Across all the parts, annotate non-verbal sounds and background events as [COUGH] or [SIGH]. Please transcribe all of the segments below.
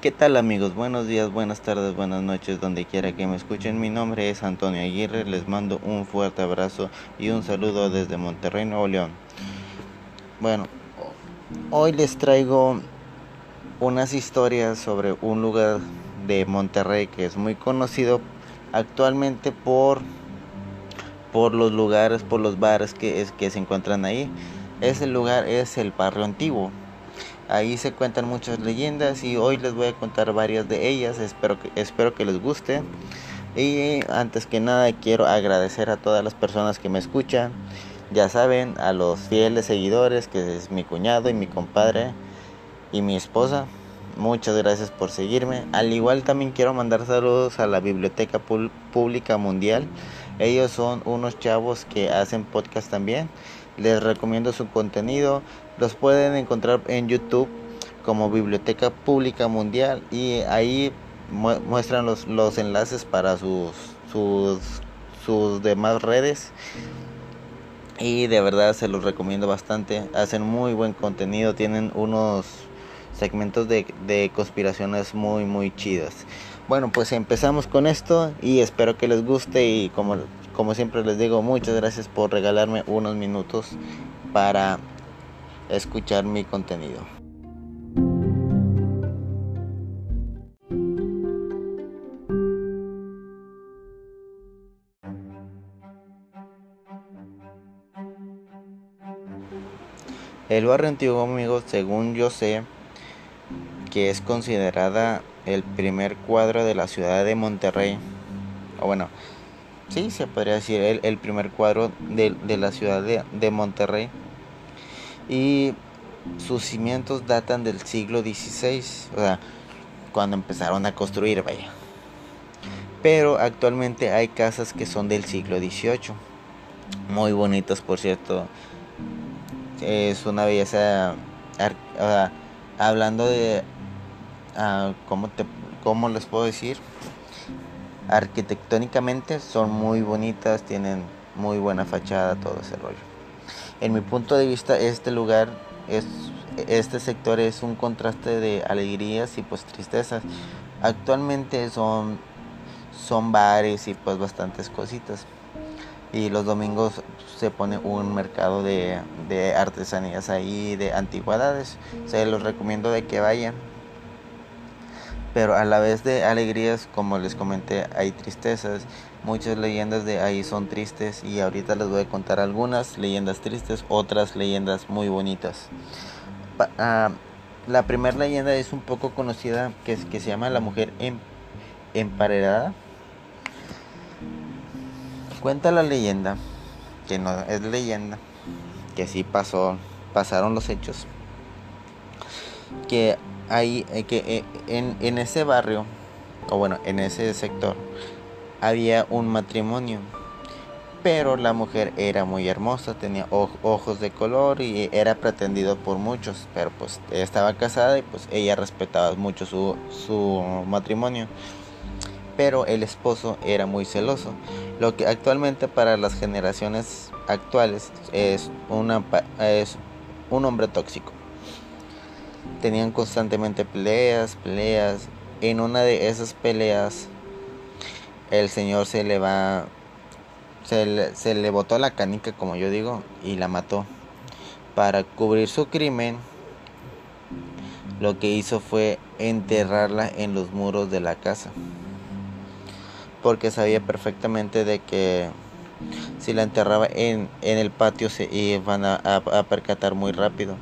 ¿Qué tal amigos? Buenos días, buenas tardes, buenas noches, donde quiera que me escuchen. Mi nombre es Antonio Aguirre, les mando un fuerte abrazo y un saludo desde Monterrey, Nuevo León. Bueno, hoy les traigo unas historias sobre un lugar de Monterrey que es muy conocido actualmente por, por los lugares, por los bares que, es, que se encuentran ahí. Ese lugar es el barrio antiguo. Ahí se cuentan muchas leyendas y hoy les voy a contar varias de ellas. Espero que, espero que les guste. Y antes que nada quiero agradecer a todas las personas que me escuchan. Ya saben, a los fieles seguidores, que es mi cuñado y mi compadre y mi esposa. Muchas gracias por seguirme. Al igual también quiero mandar saludos a la Biblioteca Pública Mundial. Ellos son unos chavos que hacen podcast también. Les recomiendo su contenido. Los pueden encontrar en YouTube como Biblioteca Pública Mundial y ahí muestran los, los enlaces para sus, sus, sus demás redes. Y de verdad se los recomiendo bastante. Hacen muy buen contenido. Tienen unos segmentos de, de conspiraciones muy muy chidas. Bueno, pues empezamos con esto y espero que les guste y como, como siempre les digo, muchas gracias por regalarme unos minutos para escuchar mi contenido. El barrio antiguo, amigos, según yo sé, que es considerada el primer cuadro de la ciudad de Monterrey. O bueno, sí, se podría decir el, primer cuadro de, la ciudad de, de Monterrey y sus cimientos datan del siglo XVI, o sea, cuando empezaron a construir, vaya. Pero actualmente hay casas que son del siglo XVIII, muy bonitas, por cierto. Es una belleza, hablando de, uh, ¿cómo, te, ¿cómo les puedo decir? Arquitectónicamente son muy bonitas, tienen muy buena fachada, todo ese rollo. En mi punto de vista, este lugar, es, este sector es un contraste de alegrías y pues tristezas. Actualmente son, son bares y pues bastantes cositas. Y los domingos se pone un mercado de, de artesanías ahí, de antigüedades. Se los recomiendo de que vayan pero a la vez de alegrías, como les comenté, hay tristezas. Muchas leyendas de ahí son tristes y ahorita les voy a contar algunas leyendas tristes, otras leyendas muy bonitas. Ah, la primera leyenda es un poco conocida, que, es, que se llama La Mujer em. Cuenta la leyenda, que no es leyenda, que sí pasó, pasaron los hechos, que ahí, eh, que eh, en, en ese barrio, o bueno, en ese sector, había un matrimonio. Pero la mujer era muy hermosa, tenía ojos de color y era pretendido por muchos. Pero pues estaba casada y pues ella respetaba mucho su, su matrimonio. Pero el esposo era muy celoso. Lo que actualmente para las generaciones actuales es, una, es un hombre tóxico tenían constantemente peleas, peleas. En una de esas peleas, el señor se le va, se le, botó la canica, como yo digo, y la mató. Para cubrir su crimen, lo que hizo fue enterrarla en los muros de la casa. Porque sabía perfectamente de que si la enterraba en, en el patio se iban a percatar muy rápido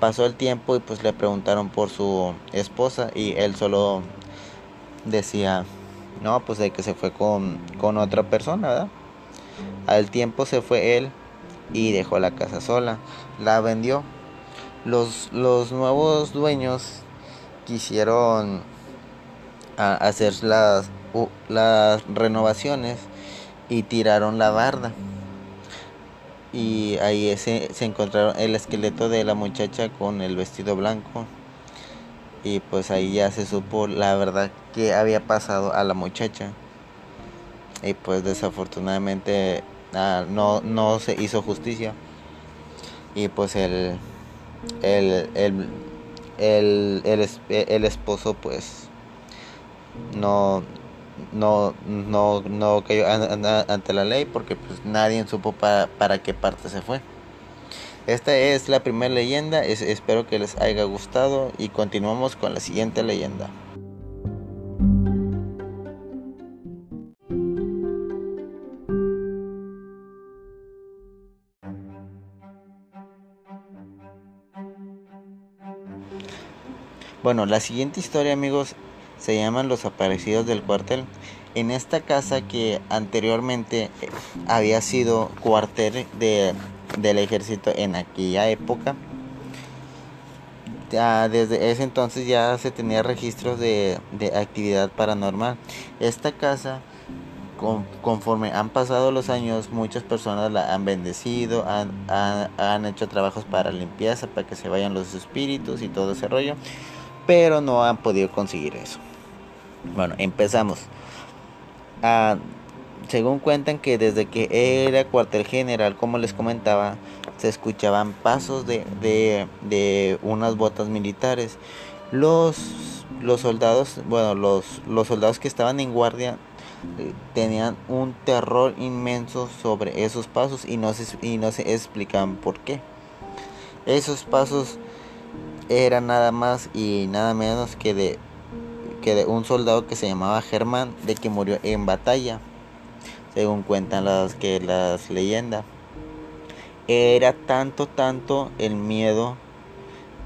pasó el tiempo y pues le preguntaron por su esposa y él solo decía, no, pues de que se fue con, con otra persona, ¿verdad? Al tiempo se fue él y dejó la casa sola, la vendió. Los, los nuevos dueños quisieron hacer las, las renovaciones y tiraron la barda y ahí se, se encontraron el esqueleto de la muchacha con el vestido blanco. Y pues ahí ya se supo la verdad que había pasado a la muchacha. Y pues desafortunadamente ah, no, no se hizo justicia. Y pues el, el, el, el, el esposo pues no no no no cayó ante la ley porque pues nadie supo para, para qué parte se fue. Esta es la primera leyenda espero que les haya gustado y continuamos con la siguiente leyenda. Bueno, la siguiente historia, amigos, se llaman Los aparecidos del cuartel. En esta casa que anteriormente eh, había sido cuartel de, del ejército en aquella época, ya desde ese entonces ya se tenía registros de, de actividad paranormal. Esta casa conforme han pasado los años, muchas personas la han bendecido, han, han, han, hecho trabajos para limpieza, para que se vayan los espíritus y todo ese rollo pero no han podido conseguir eso. Bueno, empezamos. Ah, según cuentan que desde que era cuartel general, como les comentaba, se escuchaban pasos de, de, unas botas militares. Los, los soldados, bueno, los, los soldados que estaban en guardia eh, tenían un terror inmenso sobre esos pasos y no se, y no se explicaban por qué. Esos pasos era nada más y nada menos que de, que de un soldado que se llamaba Germán, de que murió en batalla, según cuentan las, que las leyendas. Era tanto, tanto el miedo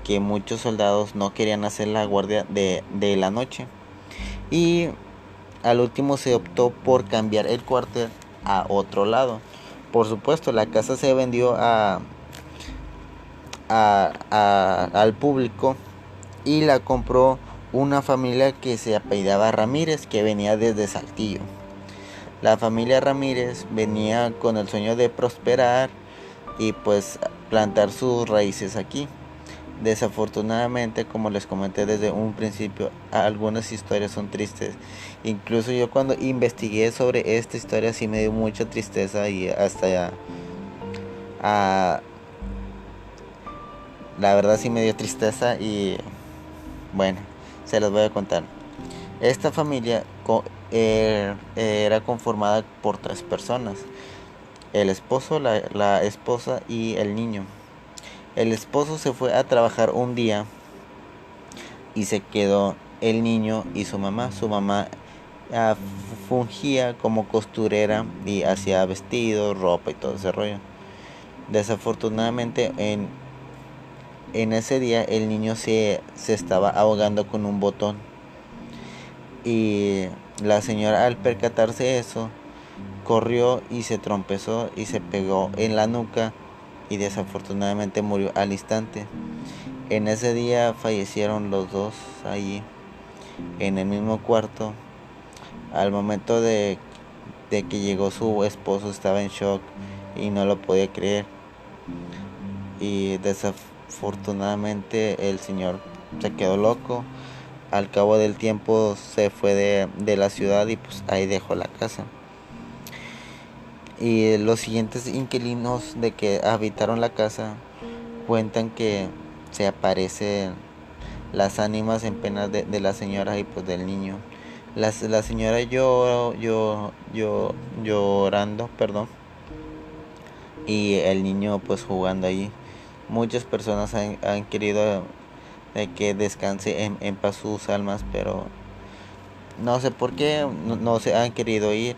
que muchos soldados no querían hacer la guardia de, de la noche. Y al último se optó por cambiar el cuartel a otro lado. Por supuesto, la casa se vendió a, al público y la compró una familia que se apellidaba Ramírez, que venía desde Saltillo. La familia Ramírez venía con el sueño de prosperar y pues plantar sus raíces aquí. Desafortunadamente, como les comenté desde un principio, algunas historias son tristes. Incluso yo cuando investigué sobre esta historia sí me dio mucha tristeza y hasta a, la verdad sí me dio tristeza y bueno, se los voy a contar. Esta familia er, era conformada por tres personas. El esposo, la, la esposa y el niño. El esposo se fue a trabajar un día y se quedó el niño y su mamá. Su mamá ah, fungía como costurera y hacía vestidos, ropa y todo ese rollo. Desafortunadamente en en ese día el niño se, estaba ahogando con un botón. Y la señora al percatarse eso, corrió y se trompezó y se pegó en la nuca y desafortunadamente murió al instante. En ese día fallecieron los dos allí, en el mismo cuarto. Al momento de, de que llegó su esposo estaba en shock y no lo podía creer. Y desafortunadamente Afortunadamente el señor se quedó loco. Al cabo del tiempo se fue de, la ciudad y pues ahí dejó la casa. Y los siguientes inquilinos de que habitaron la casa cuentan que se aparecen las ánimas en pena de, la señora y pues del niño. La, la señora yo, yo, llorando, perdón. Y el niño pues jugando allí muchas personas han, querido de que descanse en, paz sus almas, pero no sé por qué no, se han querido ir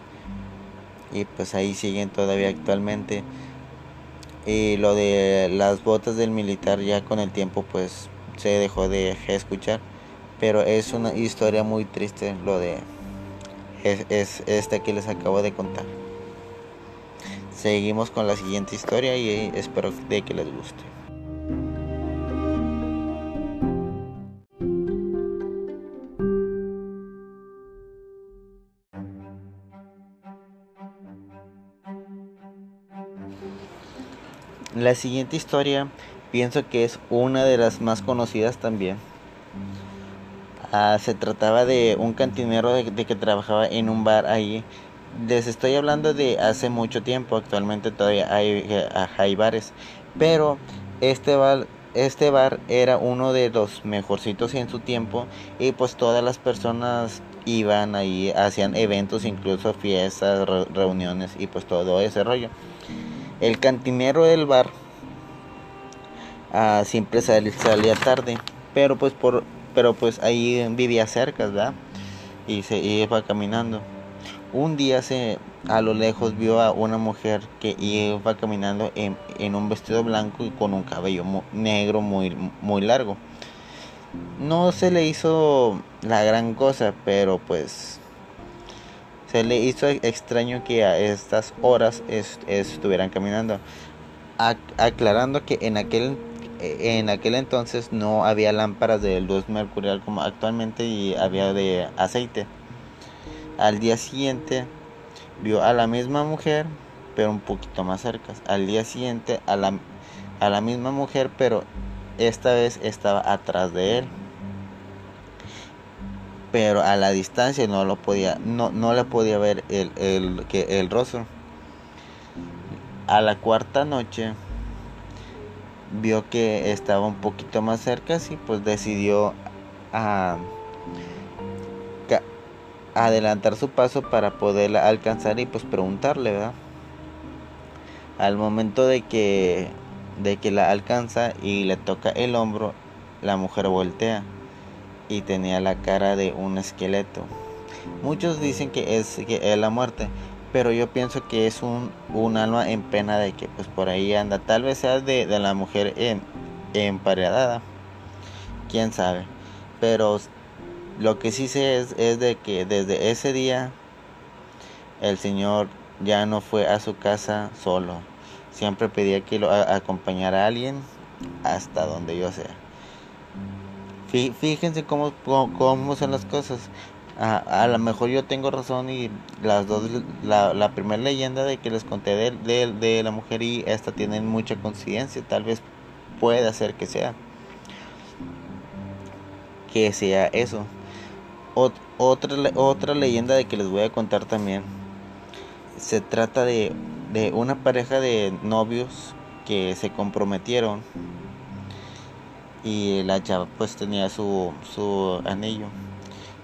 y pues ahí siguen todavía actualmente. Y lo de las botas del militar ya con el tiempo pues se dejó de escuchar, pero es una historia muy triste lo de es, es esta que les acabo de contar. Seguimos con la siguiente historia y espero de que les guste. La siguiente historia pienso que es una de las más conocidas también. Ah, se trataba de un cantinero de, que trabajaba en un bar ahí. Les estoy hablando de hace mucho tiempo, actualmente todavía hay, hay bares. Pero este bar, este bar era uno de los mejorcitos en su tiempo y pues todas las personas iban ahí, hacían eventos, incluso fiestas, reuniones y pues todo ese rollo. El cantinero del bar ah, siempre salía tarde, pero pues por pero pues ahí vivía cerca, ¿verdad? Y se iba caminando. Un día se a lo lejos vio a una mujer que iba caminando en, un vestido blanco y con un cabello negro muy, muy largo. No se le hizo la gran cosa, pero pues se le hizo extraño que a estas horas estuvieran caminando. aclarando que en aquel en aquel entonces no había lámparas de luz mercurial como actualmente y había de aceite. Al día siguiente vio a la misma mujer, pero un poquito más cerca. Al día siguiente a la, a la misma mujer, pero esta vez estaba atrás de él. Pero a la distancia no lo podía, no, no le podía ver el, el, que, el rostro. A la cuarta noche vio que estaba un poquito más cerca y pues decidió a, adelantar su paso para poderla alcanzar y pues preguntarle, ¿verdad? Al momento de que de que la alcanza y le toca el hombro, la mujer voltea y tenía la cara de un esqueleto. Muchos dicen que es, es la muerte, pero yo pienso que es un, un alma en pena de que pues por ahí anda. Tal vez sea de, la mujer en, emparedada, quién sabe. Pero lo que sí sé es, es de que desde ese día el Señor ya no fue a su casa solo. Siempre pedía que lo acompañara a alguien hasta donde yo sea. Fíjense cómo, cómo, son las cosas. A, lo mejor yo tengo razón y las dos, la, la primera leyenda de que les conté de, de, de la mujer y esta tienen mucha coincidencia. Tal vez pueda ser que sea. Que sea eso otra, otra leyenda de que les voy a contar también. Se trata de, de una pareja de novios que se comprometieron y la chava pues tenía su, su anillo.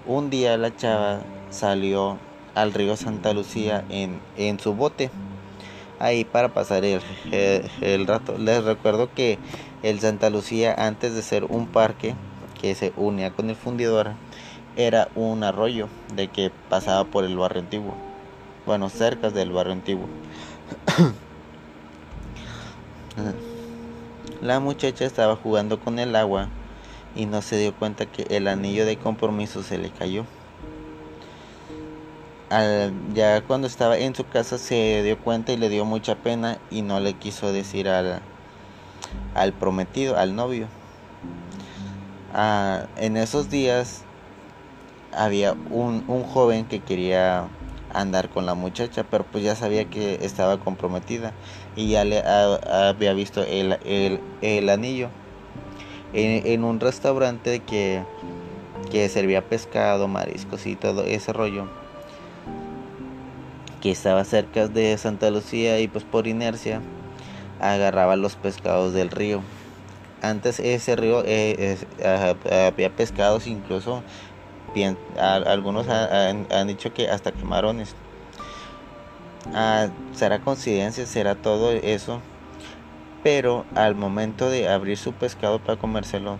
Un día la chava salió al río Santa Lucía en, en su bote ahí para pasar el, el, rato. Les recuerdo que el Santa Lucía antes de ser un parque que se unía con el fundidor era un arroyo de que pasaba por el barrio antiguo. Bueno, cerca del barrio antiguo. [CLEARS THROAT] La muchacha estaba jugando con el agua y no se dio cuenta que el anillo de compromiso se le cayó. ya cuando estaba en su casa se dio cuenta y le dio mucha pena y no le quiso decir al, al prometido, al novio. Ah, en esos días había un, un joven que quería andar con la muchacha, pero pues ya sabía que estaba comprometida y ya le había visto el, el, el anillo en, un restaurante que, que servía pescado, mariscos y todo ese rollo que estaba cerca de Santa Lucía y pues por inercia agarraba los pescados del río. Antes ese río eh, había pescados incluso algunos han, dicho que hasta camarones. Ah, será coincidencia, será todo eso. Pero al momento de abrir su pescado para comérselo,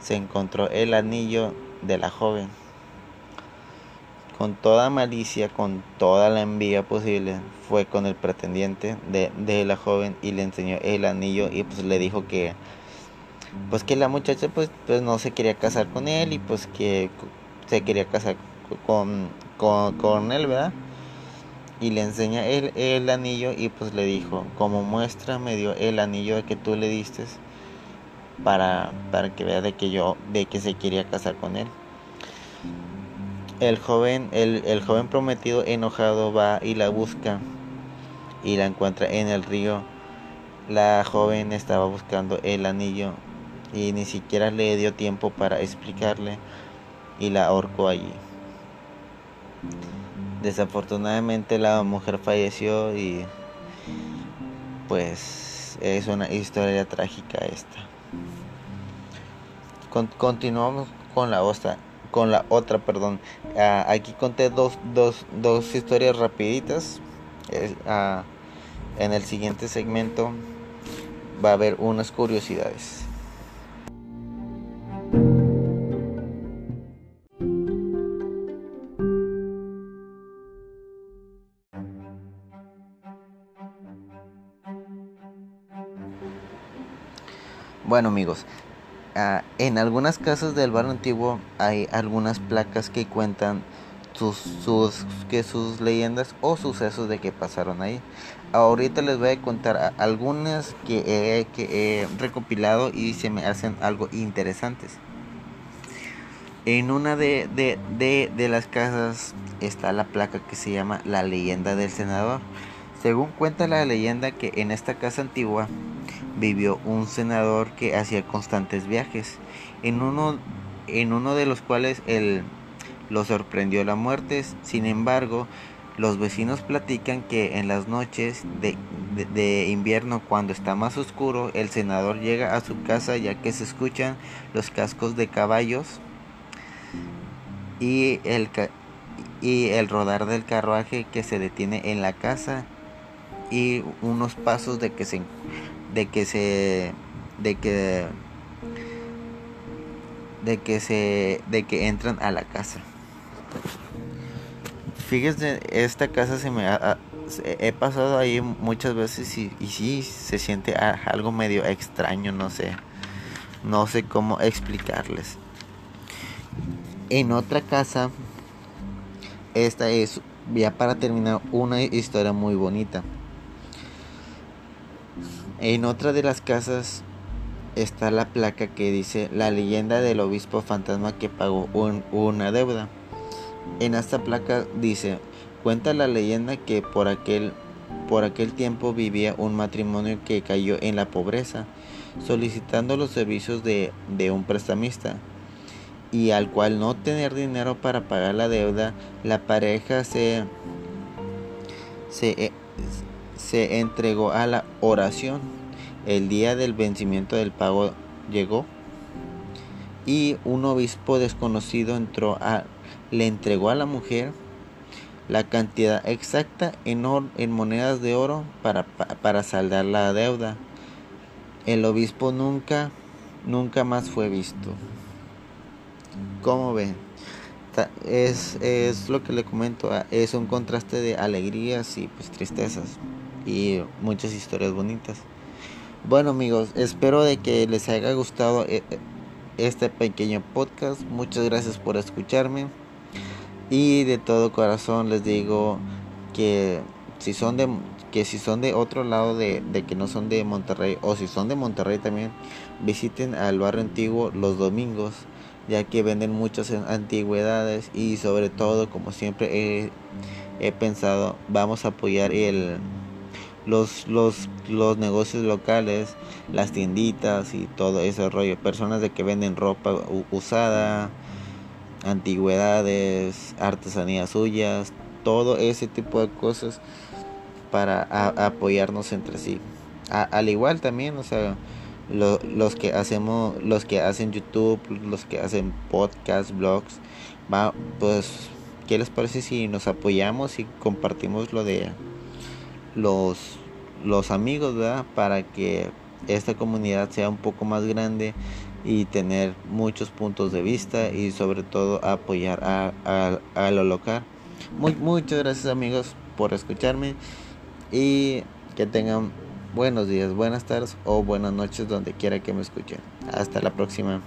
se encontró el anillo de la joven. Con toda malicia, con toda la envidia posible, fue con el pretendiente de, de la joven y le enseñó el anillo y pues le dijo que pues que la muchacha pues, pues no se quería casar con él y pues que se quería casar con, con, él, ¿verdad? Y le enseña el, el anillo y pues le dijo, como muestra me dio el anillo que tú le diste para, para que vea de que yo, de que se quería casar con él. El joven, el, el joven prometido enojado va y la busca y la encuentra en el río. La joven estaba buscando el anillo y ni siquiera le dio tiempo para explicarle y la ahorcó allí. Desafortunadamente la mujer falleció y pues es una historia trágica esta. continuamos con la otra, con la otra, perdón. Ah, aquí conté dos, dos, dos historias rapiditas. Ah, en el siguiente segmento va a haber unas curiosidades. Bueno amigos, ah, en algunas casas del barrio antiguo hay algunas placas que cuentan sus, leyendas o sucesos de que pasaron ahí. Ahorita les voy a contar algunas que he, recopilado y se me hacen algo interesantes. En una de, las casas está la placa que se llama La leyenda del senador. Según cuenta la leyenda que en esta casa antigua vivió un senador que hacía constantes viajes, en uno, en uno de los cuales el, lo sorprendió la muerte. Sin embargo, los vecinos platican que en las noches de, invierno, cuando está más oscuro, el senador llega a su casa ya que se escuchan los cascos de caballos y el, y el rodar del carruaje que se detiene en la casa y unos pasos de que se de que se de que de que se de que entran a la casa Fíjense, esta casa se me ha, he pasado ahí muchas veces y, y sí se siente algo medio extraño, no sé. No sé cómo explicarles. En otra casa, esta es ya para terminar una historia muy bonita. En otra de las casas está la placa que dice la leyenda del obispo fantasma que pagó una deuda. En esta placa dice, cuenta la leyenda que por aquel, por aquel tiempo vivía un matrimonio que cayó en la pobreza, solicitando los servicios de, un prestamista, y al cual no tener dinero para pagar la deuda, la pareja se, se, se entregó a la oración. El día del vencimiento del pago llegó y un obispo desconocido entró a le entregó a la mujer la cantidad exacta en, en monedas de oro para, para saldar la deuda. El obispo nunca, nunca más fue visto. ¿Cómo ven? Es, es lo que le comento, ah, es un contraste de alegrías y pues tristezas y muchas historias bonitas. Bueno amigos, espero de que les haya gustado eh, eh, este pequeño podcast. Muchas gracias por escucharme. Y de todo corazón les digo que si son de que si son de otro lado de, que no son de Monterrey o si son de Monterrey también visiten al barrio antiguo los domingos ya que venden muchas antigüedades y sobre todo como siempre he, pensado vamos a apoyar el los, los, los negocios locales, las tienditas y todo ese rollo, personas de que venden ropa usada, antigüedades, artesanías suyas, todo ese tipo de cosas para apoyarnos entre sí. al igual también, o sea, los que hacemos, los que hacen YouTube, los que hacen podcast, blogs, va, pues, ¿qué les parece si nos apoyamos y compartimos lo de los, los amigos, ¿verdad? Para que esta comunidad sea un poco más grande y tener muchos puntos de vista y sobre todo apoyar a, lo local. Muy, muchas gracias amigos por escucharme y que tengan buenos días, buenas tardes o buenas noches donde quiera que me escuchen. Hasta la próxima.